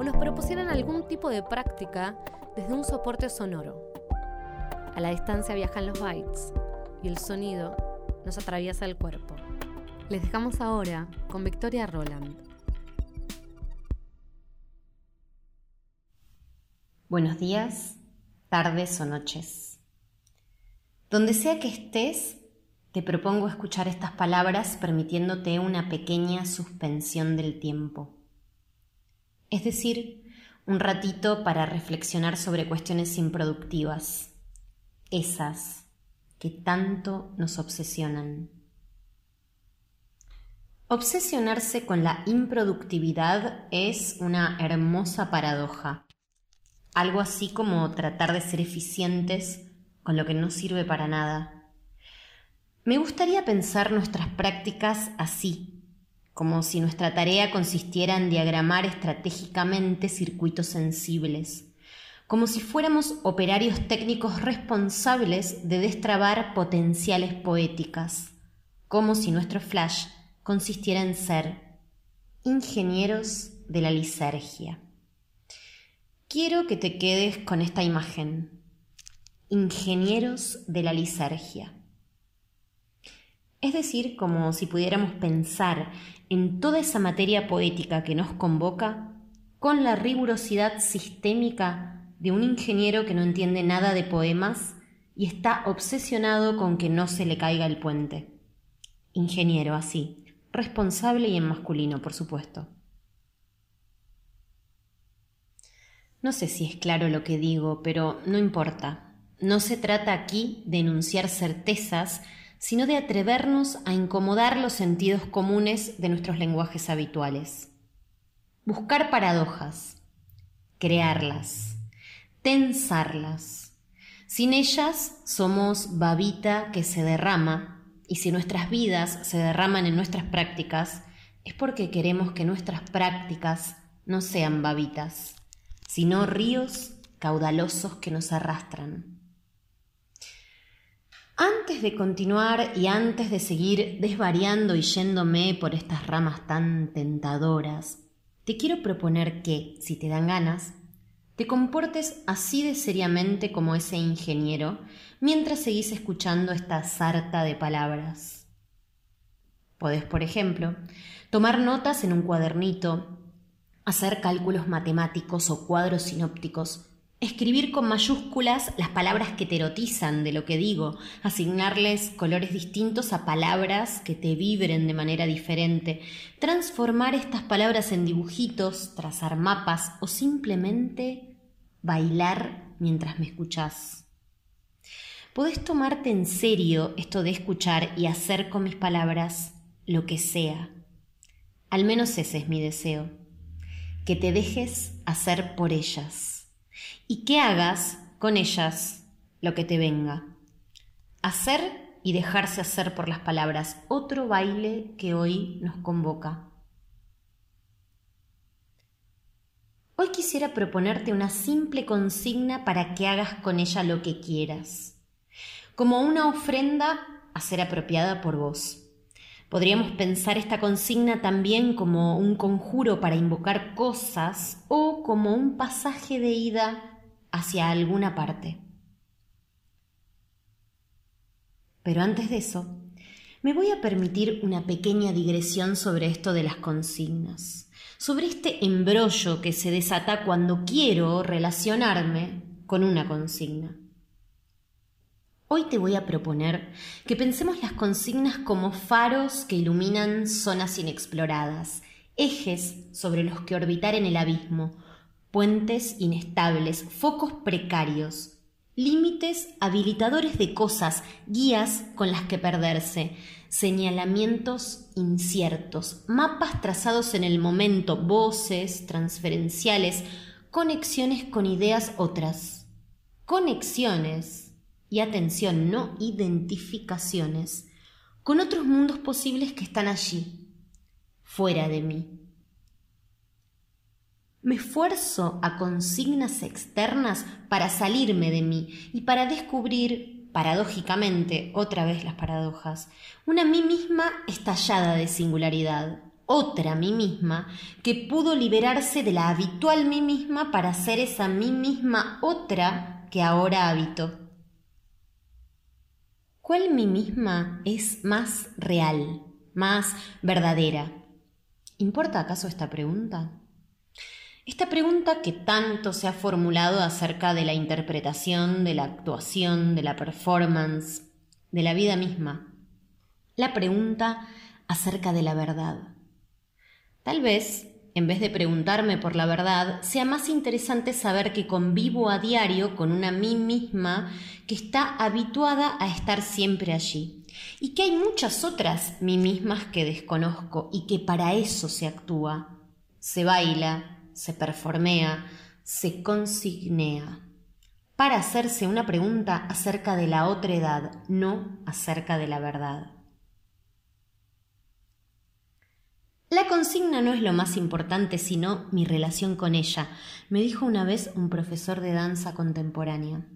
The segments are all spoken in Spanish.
o nos propusieran algún tipo de práctica desde un soporte sonoro. A la distancia viajan los bytes y el sonido nos atraviesa el cuerpo. Les dejamos ahora con Victoria Roland. Buenos días, tardes o noches. Donde sea que estés, te propongo escuchar estas palabras permitiéndote una pequeña suspensión del tiempo. Es decir, un ratito para reflexionar sobre cuestiones improductivas, esas que tanto nos obsesionan. Obsesionarse con la improductividad es una hermosa paradoja, algo así como tratar de ser eficientes con lo que no sirve para nada. Me gustaría pensar nuestras prácticas así, como si nuestra tarea consistiera en diagramar estratégicamente circuitos sensibles, como si fuéramos operarios técnicos responsables de destrabar potenciales poéticas, como si nuestro flash consistiera en ser ingenieros de la lisergia. Quiero que te quedes con esta imagen, ingenieros de la lisergia. Es decir, como si pudiéramos pensar en toda esa materia poética que nos convoca con la rigurosidad sistémica de un ingeniero que no entiende nada de poemas y está obsesionado con que no se le caiga el puente. Ingeniero, así, responsable y en masculino, por supuesto. No sé si es claro lo que digo, pero no importa. No se trata aquí de enunciar certezas, sino de atrevernos a incomodar los sentidos comunes de nuestros lenguajes habituales. Buscar paradojas, crearlas, tensarlas. Sin ellas somos babita que se derrama, y si nuestras vidas se derraman en nuestras prácticas, es porque queremos que nuestras prácticas no sean babitas, sino ríos caudalosos que nos arrastran. Antes de continuar y antes de seguir desvariando y yéndome por estas ramas tan tentadoras, te quiero proponer que, si te dan ganas, te comportes así de seriamente como ese ingeniero mientras seguís escuchando esta sarta de palabras. Podés, por ejemplo, tomar notas en un cuadernito, hacer cálculos matemáticos o cuadros sinópticos Escribir con mayúsculas las palabras que te erotizan de lo que digo, asignarles colores distintos a palabras que te vibren de manera diferente, transformar estas palabras en dibujitos, trazar mapas o simplemente bailar mientras me escuchás. Podés tomarte en serio esto de escuchar y hacer con mis palabras lo que sea. Al menos ese es mi deseo, que te dejes hacer por ellas y que hagas con ellas lo que te venga. Hacer y dejarse hacer por las palabras, otro baile que hoy nos convoca. Hoy quisiera proponerte una simple consigna para que hagas con ella lo que quieras, como una ofrenda a ser apropiada por vos. Podríamos pensar esta consigna también como un conjuro para invocar cosas o como un pasaje de ida hacia alguna parte. Pero antes de eso, me voy a permitir una pequeña digresión sobre esto de las consignas, sobre este embrollo que se desata cuando quiero relacionarme con una consigna. Hoy te voy a proponer que pensemos las consignas como faros que iluminan zonas inexploradas, ejes sobre los que orbitar en el abismo, puentes inestables, focos precarios, límites habilitadores de cosas, guías con las que perderse, señalamientos inciertos, mapas trazados en el momento, voces transferenciales, conexiones con ideas otras. Conexiones, y atención, no identificaciones, con otros mundos posibles que están allí, fuera de mí. Me esfuerzo a consignas externas para salirme de mí y para descubrir, paradójicamente, otra vez las paradojas, una mí misma estallada de singularidad, otra mí misma que pudo liberarse de la habitual mí misma para ser esa mí misma otra que ahora habito. ¿Cuál mí misma es más real, más verdadera? ¿Importa acaso esta pregunta? Esta pregunta que tanto se ha formulado acerca de la interpretación, de la actuación, de la performance, de la vida misma. La pregunta acerca de la verdad. Tal vez, en vez de preguntarme por la verdad, sea más interesante saber que convivo a diario con una mí misma que está habituada a estar siempre allí. Y que hay muchas otras mí mismas que desconozco y que para eso se actúa, se baila, se performea, se consignea, para hacerse una pregunta acerca de la otra edad, no acerca de la verdad. La consigna no es lo más importante, sino mi relación con ella, me dijo una vez un profesor de danza contemporánea.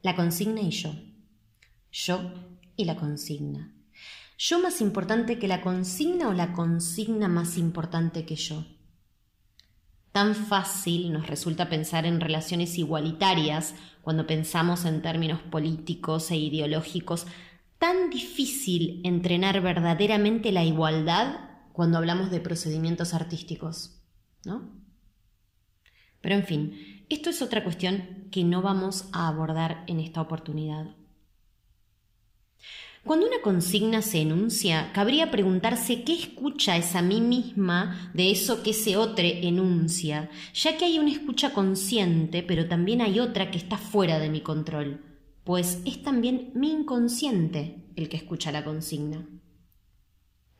La consigna y yo. Yo y la consigna. ¿Yo más importante que la consigna o la consigna más importante que yo? Tan fácil nos resulta pensar en relaciones igualitarias cuando pensamos en términos políticos e ideológicos, tan difícil entrenar verdaderamente la igualdad cuando hablamos de procedimientos artísticos, ¿no? Pero en fin, esto es otra cuestión que no vamos a abordar en esta oportunidad. Cuando una consigna se enuncia, cabría preguntarse qué escucha esa mí misma de eso que ese otro enuncia, ya que hay una escucha consciente, pero también hay otra que está fuera de mi control, pues es también mi inconsciente el que escucha la consigna.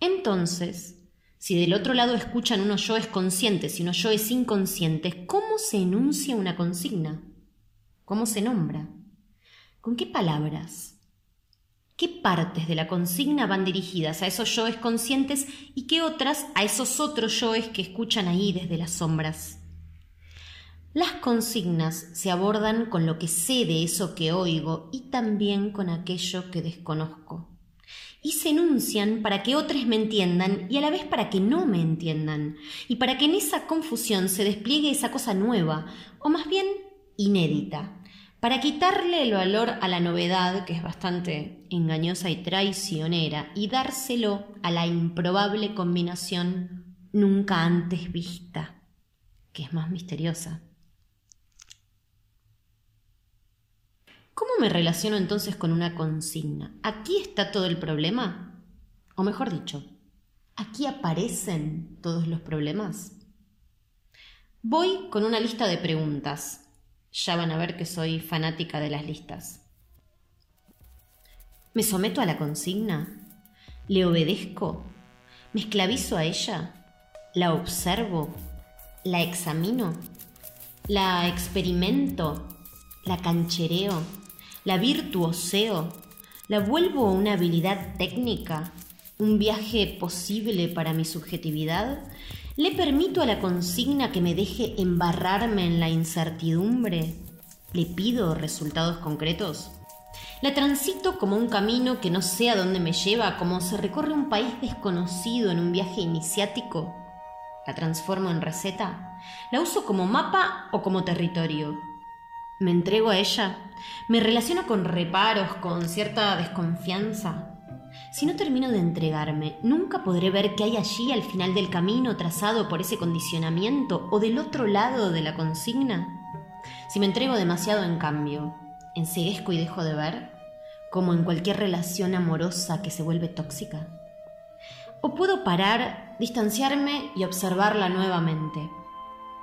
Entonces, si del otro lado escuchan unos yoes conscientes y unos yoes inconscientes, ¿cómo se enuncia una consigna? ¿Cómo se nombra? ¿Con qué palabras? qué partes de la consigna van dirigidas a esos yoes conscientes y qué otras a esos otros yoes que escuchan ahí desde las sombras. Las consignas se abordan con lo que sé de eso que oigo y también con aquello que desconozco. Y se enuncian para que otros me entiendan y a la vez para que no me entiendan, y para que en esa confusión se despliegue esa cosa nueva, o más bien inédita, para quitarle el valor a la novedad, que es bastante engañosa y traicionera, y dárselo a la improbable combinación nunca antes vista, que es más misteriosa. ¿Cómo me relaciono entonces con una consigna? ¿Aquí está todo el problema? O mejor dicho, ¿aquí aparecen todos los problemas? Voy con una lista de preguntas ya van a ver que soy fanática de las listas. ¿Me someto a la consigna? ¿Le obedezco? ¿Me esclavizo a ella? ¿La observo? ¿La examino? ¿La experimento? ¿La canchereo? ¿La virtuoseo? ¿La vuelvo una habilidad técnica? ¿Un viaje posible para mi subjetividad? ¿Le permito a la consigna que me deje embarrarme en la incertidumbre? ¿Le pido resultados concretos? ¿La transito como un camino que no sé a dónde me lleva, como se recorre un país desconocido en un viaje iniciático? ¿La transformo en receta? ¿La uso como mapa o como territorio? ¿Me entrego a ella? ¿Me relaciono con reparos, con cierta desconfianza? Si no termino de entregarme, nunca podré ver qué hay allí al final del camino trazado por ese condicionamiento o del otro lado de la consigna. Si me entrego demasiado en cambio, enseguezco y dejo de ver, como en cualquier relación amorosa que se vuelve tóxica. O puedo parar, distanciarme y observarla nuevamente.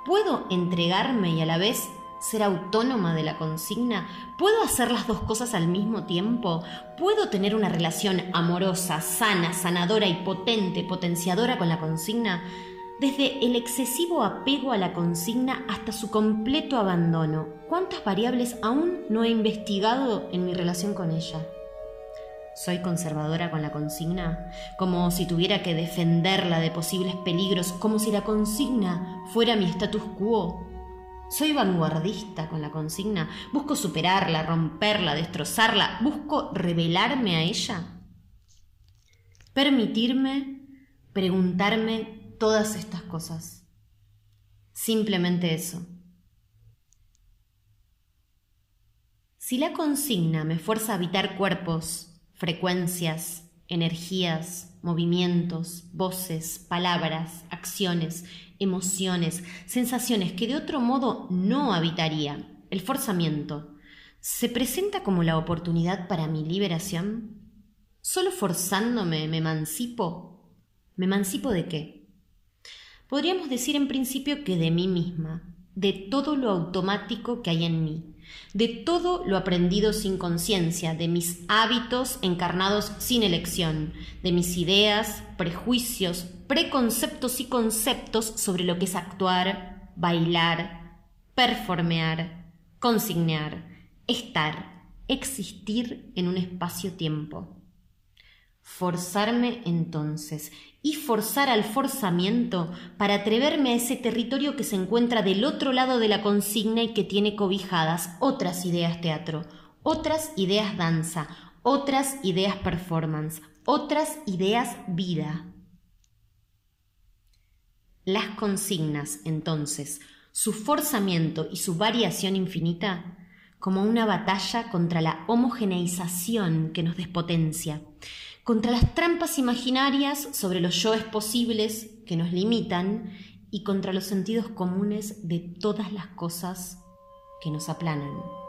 Puedo entregarme y a la vez ser autónoma de la consigna? ¿Puedo hacer las dos cosas al mismo tiempo? ¿Puedo tener una relación amorosa, sana, sanadora y potente, potenciadora con la consigna? desde el excesivo apego a la consigna hasta su completo abandono. ¿Cuántas variables aún no he investigado en mi relación con ella? ¿Soy conservadora con la consigna? Como si tuviera que defenderla de posibles peligros, como si la consigna fuera mi status quo. ¿Soy vanguardista con la consigna? ¿Busco superarla, romperla, destrozarla? ¿Busco revelarme a ella? Permitirme preguntarme todas estas cosas. Simplemente eso. Si la consigna me fuerza a habitar cuerpos, frecuencias, energías, movimientos, voces, palabras, acciones, emociones, sensaciones que de otro modo no habitaría, el forzamiento, ¿se presenta como la oportunidad para mi liberación? ¿Solo forzándome me emancipo? ¿Me emancipo de qué? Podríamos decir en principio que de mí misma, de todo lo automático que hay en mí, de todo lo aprendido sin conciencia, de mis hábitos encarnados sin elección, de mis ideas, prejuicios, preconceptos y conceptos sobre lo que es actuar, bailar, performear, consignear, estar, existir en un espacio-tiempo. Forzarme entonces y forzar al forzamiento para atreverme a ese territorio que se encuentra del otro lado de la consigna y que tiene cobijadas otras ideas teatro, otras ideas danza, otras ideas performance, otras ideas vida. Las consignas, entonces, su forzamiento y su variación infinita, como una batalla contra la homogeneización que nos despotencia, contra las trampas imaginarias sobre los yoes posibles que nos limitan y contra los sentidos comunes de todas las cosas que nos aplanan.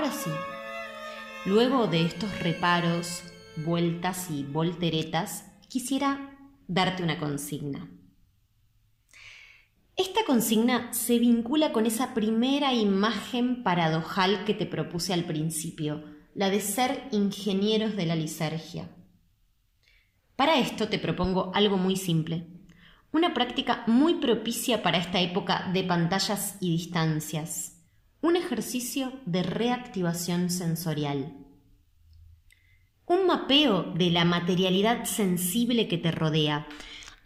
Ahora sí, luego de estos reparos, vueltas y volteretas, quisiera darte una consigna. Esta consigna se vincula con esa primera imagen paradojal que te propuse al principio, la de ser ingenieros de la lisergia. Para esto te propongo algo muy simple, una práctica muy propicia para esta época de pantallas y distancias un ejercicio de reactivación sensorial. Un mapeo de la materialidad sensible que te rodea.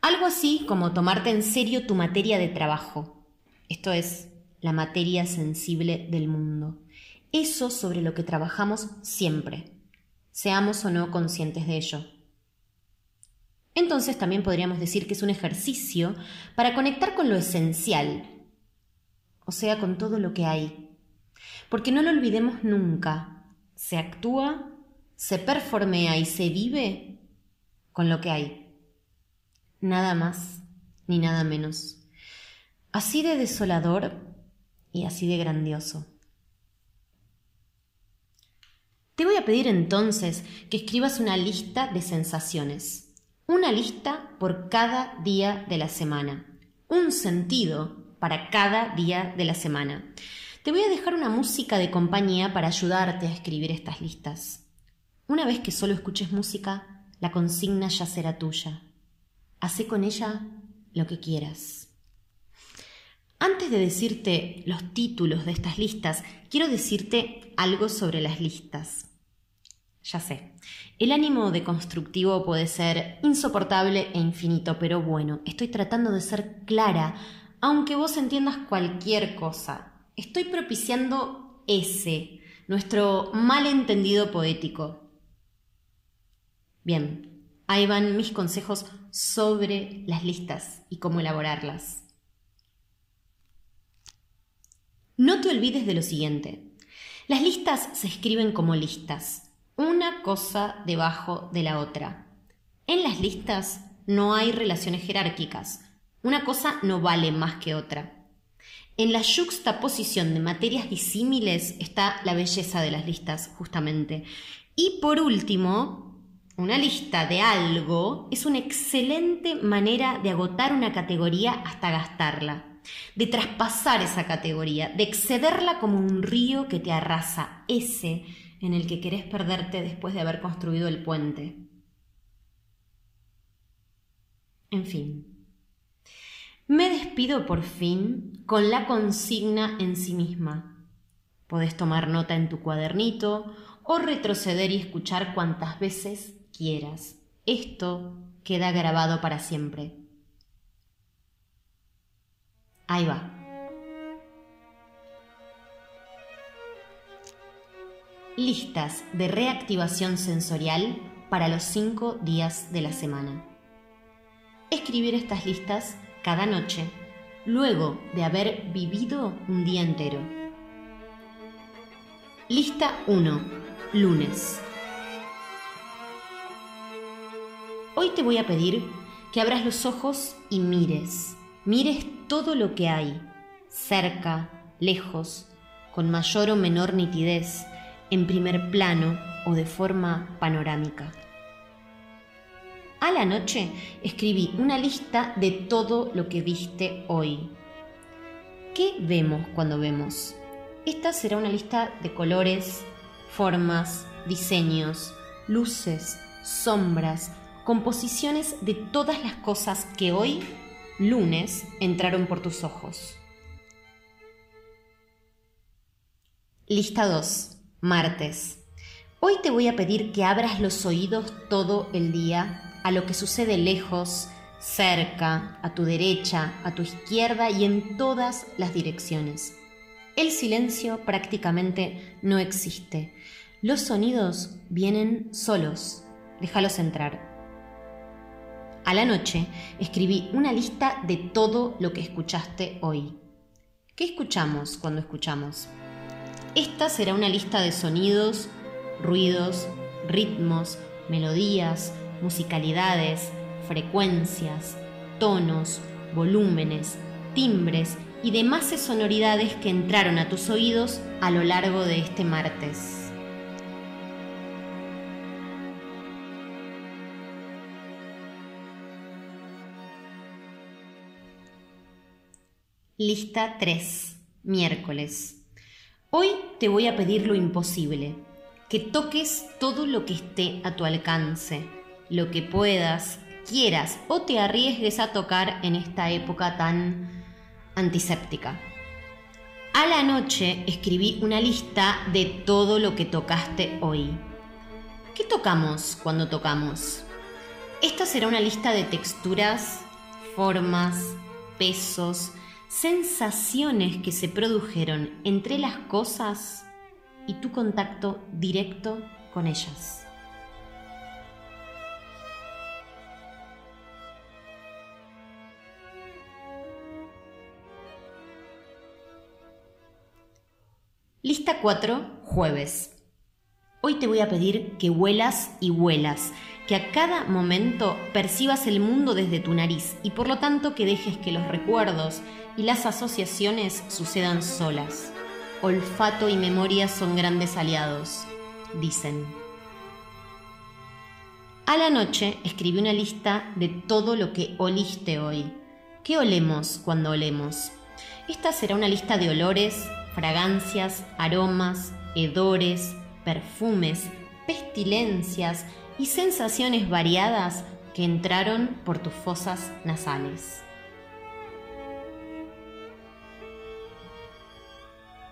Algo así como tomarte en serio tu materia de trabajo. Esto es, la materia sensible del mundo. Eso sobre lo que trabajamos siempre, seamos o no conscientes de ello. Entonces también podríamos decir que es un ejercicio para conectar con lo esencial, o sea, con todo lo que hay, porque no lo olvidemos nunca. Se actúa, se performea y se vive con lo que hay. Nada más ni nada menos. Así de desolador y así de grandioso. Te voy a pedir entonces que escribas una lista de sensaciones, una lista por cada día de la semana, un sentido para cada día de la semana. Te voy a dejar una música de compañía para ayudarte a escribir estas listas. Una vez que solo escuches música, la consigna ya será tuya. Hacé con ella lo que quieras. Antes de decirte los títulos de estas listas, quiero decirte algo sobre las listas. Ya sé, el ánimo de constructivo puede ser insoportable e infinito, pero bueno, estoy tratando de ser clara, aunque vos entiendas cualquier cosa estoy propiciando ese, nuestro malentendido poético. Bien, ahí van mis consejos sobre las listas y cómo elaborarlas. No te olvides de lo siguiente. Las listas se escriben como listas. una cosa debajo de la otra. En las listas no hay relaciones jerárquicas. Una cosa no vale más que otra. En la juxtaposición de materias disímiles está la belleza de las listas, justamente. Y por último, una lista de algo es una excelente manera de agotar una categoría hasta gastarla, de traspasar esa categoría, de excederla como un río que te arrasa, ese en el que querés perderte después de haber construido el puente. En fin. Me despido por fin con la consigna en sí misma. Podés tomar nota en tu cuadernito o retroceder y escuchar cuantas veces quieras. Esto queda grabado para siempre. Ahí va. Listas de reactivación sensorial para los cinco días de la semana. Escribir estas listas cada noche, luego de haber vivido un día entero. Lista 1. Lunes. Hoy te voy a pedir que abras los ojos y mires. Mires todo lo que hay, cerca, lejos, con mayor o menor nitidez, en primer plano o de forma panorámica. A la noche escribí una lista de todo lo que viste hoy. ¿Qué vemos cuando vemos? Esta será una lista de colores, formas, diseños, luces, sombras, composiciones de todas las cosas que hoy, lunes, entraron por tus ojos. Lista 2. Martes. Hoy te voy a pedir que abras los oídos todo el día a lo que sucede lejos, cerca, a tu derecha, a tu izquierda y en todas las direcciones. El silencio prácticamente no existe. Los sonidos vienen solos. Déjalos entrar. A la noche escribí una lista de todo lo que escuchaste hoy. ¿Qué escuchamos cuando escuchamos? Esta será una lista de sonidos, ruidos, ritmos, melodías, musicalidades, frecuencias, tonos, volúmenes, timbres y demás sonoridades que entraron a tus oídos a lo largo de este martes. Lista 3. Miércoles. Hoy te voy a pedir lo imposible, que toques todo lo que esté a tu alcance lo que puedas, quieras o te arriesgues a tocar en esta época tan antiséptica. A la noche escribí una lista de todo lo que tocaste hoy. ¿Qué tocamos cuando tocamos? Esta será una lista de texturas, formas, pesos, sensaciones que se produjeron entre las cosas y tu contacto directo con ellas. Lista 4, jueves. Hoy te voy a pedir que vuelas y vuelas, que a cada momento percibas el mundo desde tu nariz y por lo tanto que dejes que los recuerdos y las asociaciones sucedan solas. Olfato y memoria son grandes aliados, dicen. A la noche escribí una lista de todo lo que oliste hoy. ¿Qué olemos cuando olemos? Esta será una lista de olores, fragancias, aromas, hedores, perfumes, pestilencias y sensaciones variadas que entraron por tus fosas nasales.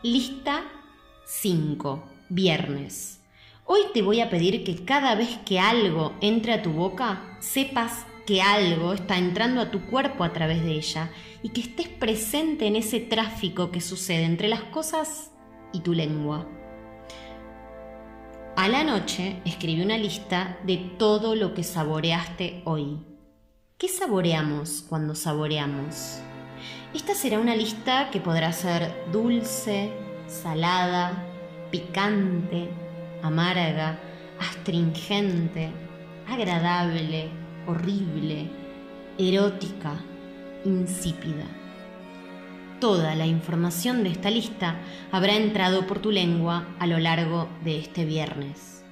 Lista 5. Viernes. Hoy te voy a pedir que cada vez que algo entre a tu boca, sepas que algo está entrando a tu cuerpo a través de ella y que estés presente en ese tráfico que sucede entre las cosas y tu lengua. A la noche escribí una lista de todo lo que saboreaste hoy. ¿Qué saboreamos cuando saboreamos? Esta será una lista que podrá ser dulce, salada, picante, amarga, astringente, agradable, horrible, erótica, insípida. Toda la información de esta lista habrá entrado por tu lengua a lo largo de este viernes.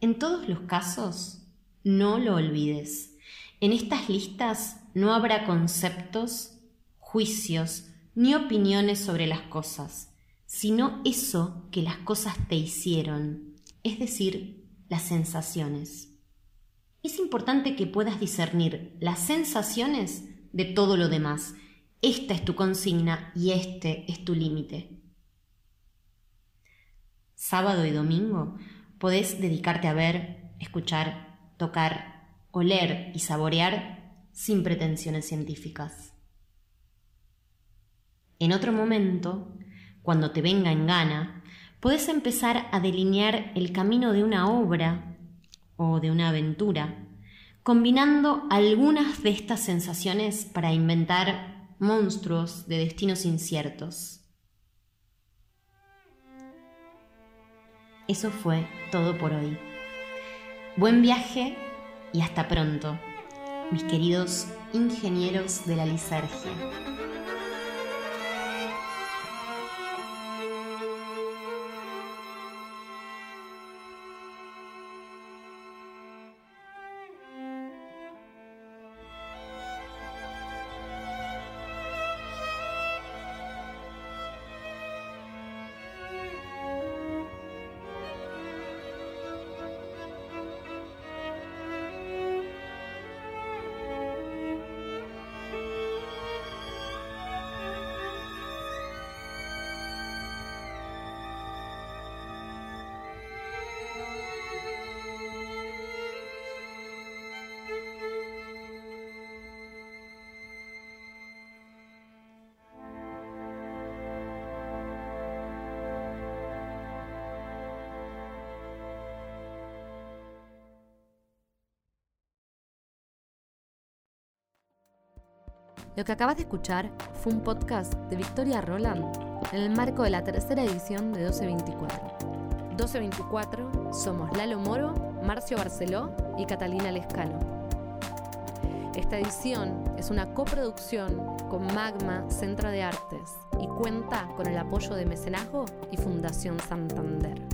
En todos los casos, no lo olvides. En estas listas no habrá conceptos, juicios ni opiniones sobre las cosas, sino eso que las cosas te hicieron, es decir, las sensaciones. Es importante que puedas discernir las sensaciones de todo lo demás. Esta es tu consigna y este es tu límite. Sábado y domingo podés dedicarte a ver, escuchar, tocar, oler y saborear sin pretensiones científicas. En otro momento, cuando te venga en gana, podés empezar a delinear el camino de una obra o de una aventura, combinando algunas de estas sensaciones para inventar monstruos de destinos inciertos. Eso fue todo por hoy. Buen viaje y hasta pronto, mis queridos ingenieros de la lisergia. Lo que acabas de escuchar fue un podcast de Victoria Roland en el marco de la tercera edición de 1224. 1224 somos Lalo Moro, Marcio Barceló y Catalina Lescano. Esta edición es una coproducción con Magma Centro de Artes y cuenta con el apoyo de Mecenazgo y Fundación Santander.